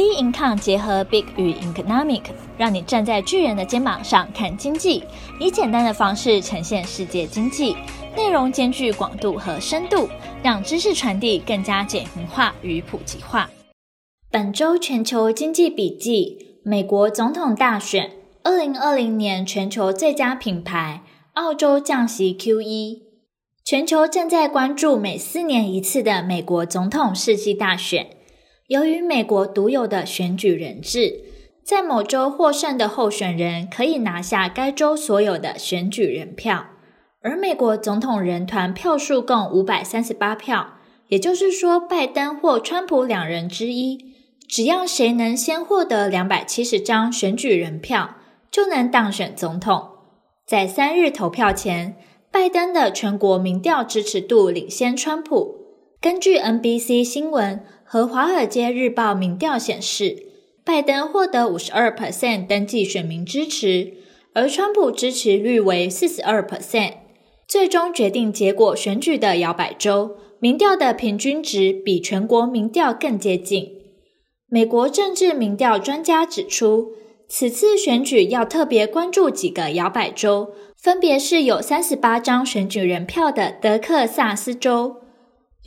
Bincom 结合 Big 与 Economic，让你站在巨人的肩膀上看经济，以简单的方式呈现世界经济，内容兼具广度和深度，让知识传递更加简明化与普及化。本周全球经济笔记：美国总统大选，二零二零年全球最佳品牌，澳洲降息 Q 一。全球正在关注每四年一次的美国总统世纪大选。由于美国独有的选举人制，在某州获胜的候选人可以拿下该州所有的选举人票，而美国总统人团票数共五百三十八票，也就是说，拜登或川普两人之一，只要谁能先获得两百七十张选举人票，就能当选总统。在三日投票前，拜登的全国民调支持度领先川普。根据 NBC 新闻。和《华尔街日报》民调显示，拜登获得五十二 percent 登记选民支持，而川普支持率为四十二 percent。最终决定结果选举的摇摆州，民调的平均值比全国民调更接近。美国政治民调专家指出，此次选举要特别关注几个摇摆州，分别是有三十八张选举人票的德克萨斯州。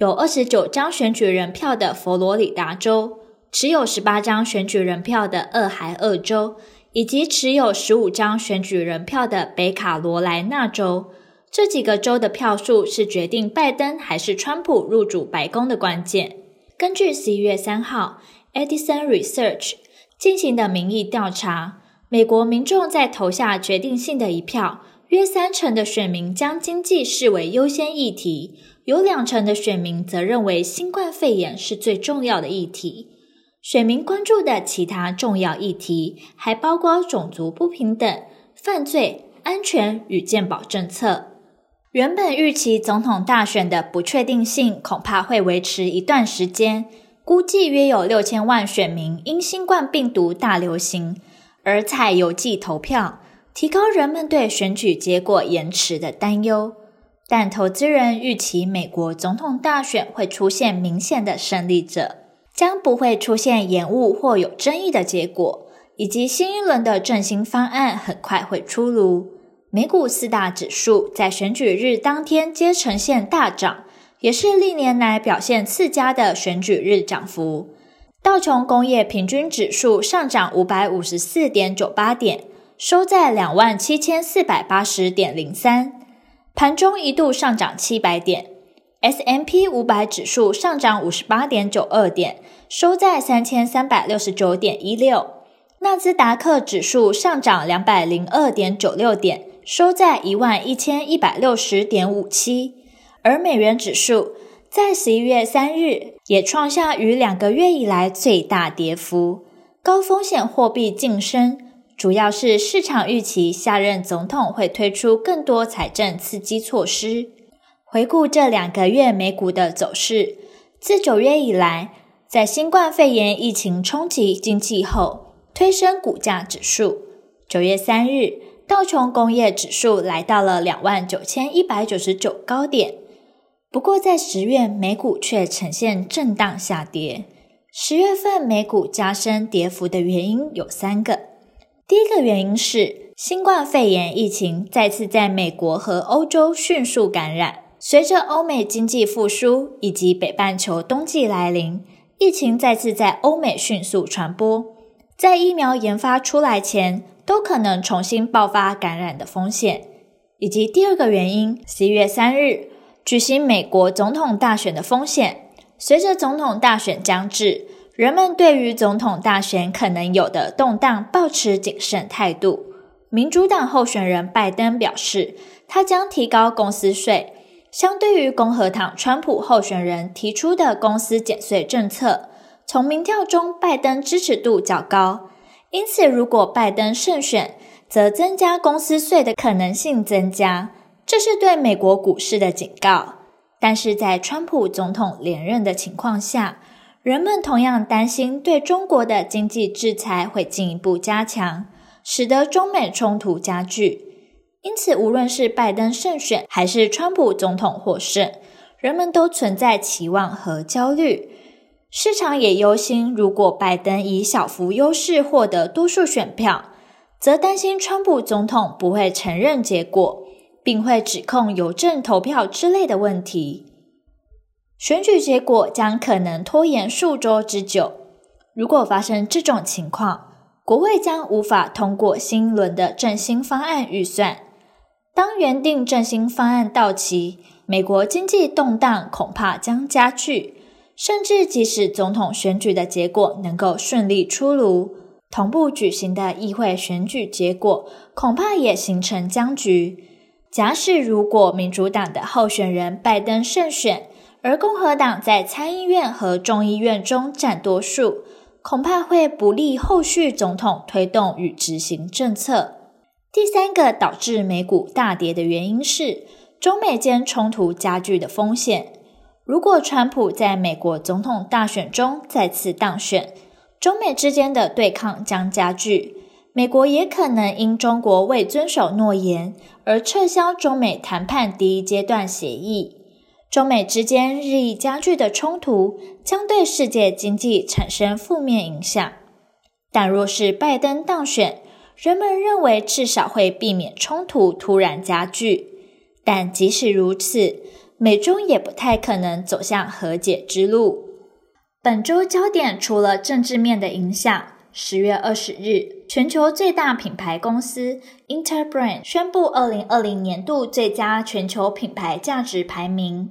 有二十九张选举人票的佛罗里达州，持有十八张选举人票的俄亥俄州，以及持有十五张选举人票的北卡罗来纳州，这几个州的票数是决定拜登还是川普入主白宫的关键。根据十一月三号 Edison Research 进行的民意调查，美国民众在投下决定性的一票，约三成的选民将经济视为优先议题。有两成的选民则认为新冠肺炎是最重要的议题。选民关注的其他重要议题还包括种族不平等、犯罪、安全与健保政策。原本预期总统大选的不确定性恐怕会维持一段时间，估计约有六千万选民因新冠病毒大流行而采邮寄投票，提高人们对选举结果延迟的担忧。但投资人预期美国总统大选会出现明显的胜利者，将不会出现延误或有争议的结果，以及新一轮的振兴方案很快会出炉。美股四大指数在选举日当天皆呈现大涨，也是历年来表现次佳的选举日涨幅。道琼工业平均指数上涨五百五十四点九八点，收在两万七千四百八十点零三。盘中一度上涨七百点 S M P 五百指数上涨五十八点九二点，收在三千三百六十九点一六。纳斯达克指数上涨两百零二点九六点，收在一万一千一百六十点五七。而美元指数在十一月三日也创下逾两个月以来最大跌幅，高风险货币晋升。主要是市场预期下任总统会推出更多财政刺激措施。回顾这两个月美股的走势，自九月以来，在新冠肺炎疫情冲击经济后，推升股价指数。九月三日，道琼工业指数来到了两万九千一百九十九高点。不过，在十月美股却呈现震荡下跌。十月份美股加深跌幅的原因有三个。第一个原因是新冠肺炎疫情再次在美国和欧洲迅速感染。随着欧美经济复苏以及北半球冬季来临，疫情再次在欧美迅速传播。在疫苗研发出来前，都可能重新爆发感染的风险。以及第二个原因，十一月三日举行美国总统大选的风险。随着总统大选将至。人们对于总统大选可能有的动荡保持谨慎态度。民主党候选人拜登表示，他将提高公司税，相对于共和党川普候选人提出的公司减税政策。从民调中，拜登支持度较高，因此如果拜登胜选，则增加公司税的可能性增加，这是对美国股市的警告。但是在川普总统连任的情况下，人们同样担心对中国的经济制裁会进一步加强，使得中美冲突加剧。因此，无论是拜登胜选还是川普总统获胜，人们都存在期望和焦虑。市场也忧心，如果拜登以小幅优势获得多数选票，则担心川普总统不会承认结果，并会指控邮政投票之类的问题。选举结果将可能拖延数周之久。如果发生这种情况，国会将无法通过新一轮的振兴方案预算。当原定振兴方案到期，美国经济动荡恐怕将加剧。甚至即使总统选举的结果能够顺利出炉，同步举行的议会选举结果恐怕也形成僵局。假使如果民主党的候选人拜登胜选，而共和党在参议院和众议院中占多数，恐怕会不利后续总统推动与执行政策。第三个导致美股大跌的原因是中美间冲突加剧的风险。如果川普在美国总统大选中再次当选，中美之间的对抗将加剧，美国也可能因中国未遵守诺言而撤销中美谈判第一阶段协议。中美之间日益加剧的冲突将对世界经济产生负面影响。但若是拜登当选，人们认为至少会避免冲突突然加剧。但即使如此，美中也不太可能走向和解之路。本周焦点除了政治面的影响，十月二十日，全球最大品牌公司 Interbrand 宣布二零二零年度最佳全球品牌价值排名。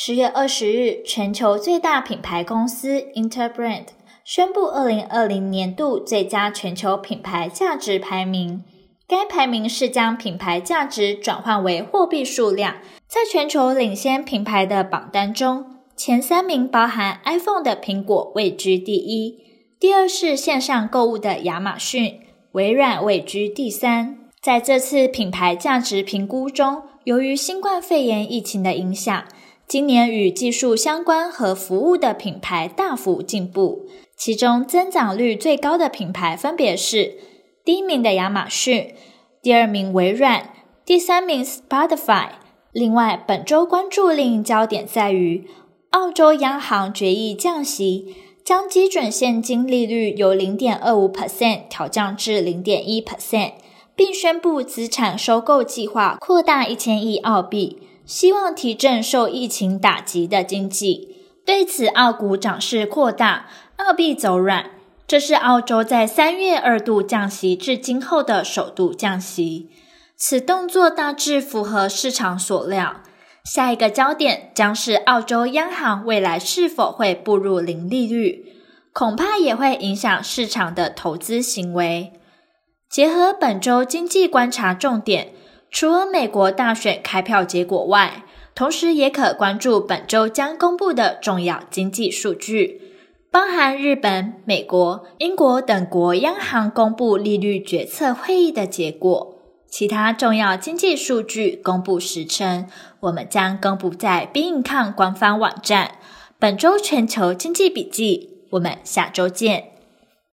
十月二十日，全球最大品牌公司 Interbrand 宣布二零二零年度最佳全球品牌价值排名。该排名是将品牌价值转换为货币数量。在全球领先品牌的榜单中，前三名包含 iPhone 的苹果位居第一，第二是线上购物的亚马逊，微软位居第三。在这次品牌价值评估中，由于新冠肺炎疫情的影响，今年与技术相关和服务的品牌大幅进步，其中增长率最高的品牌分别是第一名的亚马逊，第二名微软，第三名 Spotify。另外，本周关注另一焦点在于，澳洲央行决议降息，将基准现金利率由零点二五 percent 调降至零点一 percent，并宣布资产收购计划扩大一千亿澳币，希望提振受疫情打击的经济。对此，澳股涨势扩大，澳币走软。这是澳洲在三月二度降息至今后的首度降息。此动作大致符合市场所料。下一个焦点将是澳洲央行未来是否会步入零利率，恐怕也会影响市场的投资行为。结合本周经济观察重点，除了美国大选开票结果外，同时也可关注本周将公布的重要经济数据，包含日本、美国、英国等国央行公布利率决策会议的结果。其他重要经济数据公布时程，我们将公布在 b i n c o m 官方网站。本周全球经济笔记，我们下周见。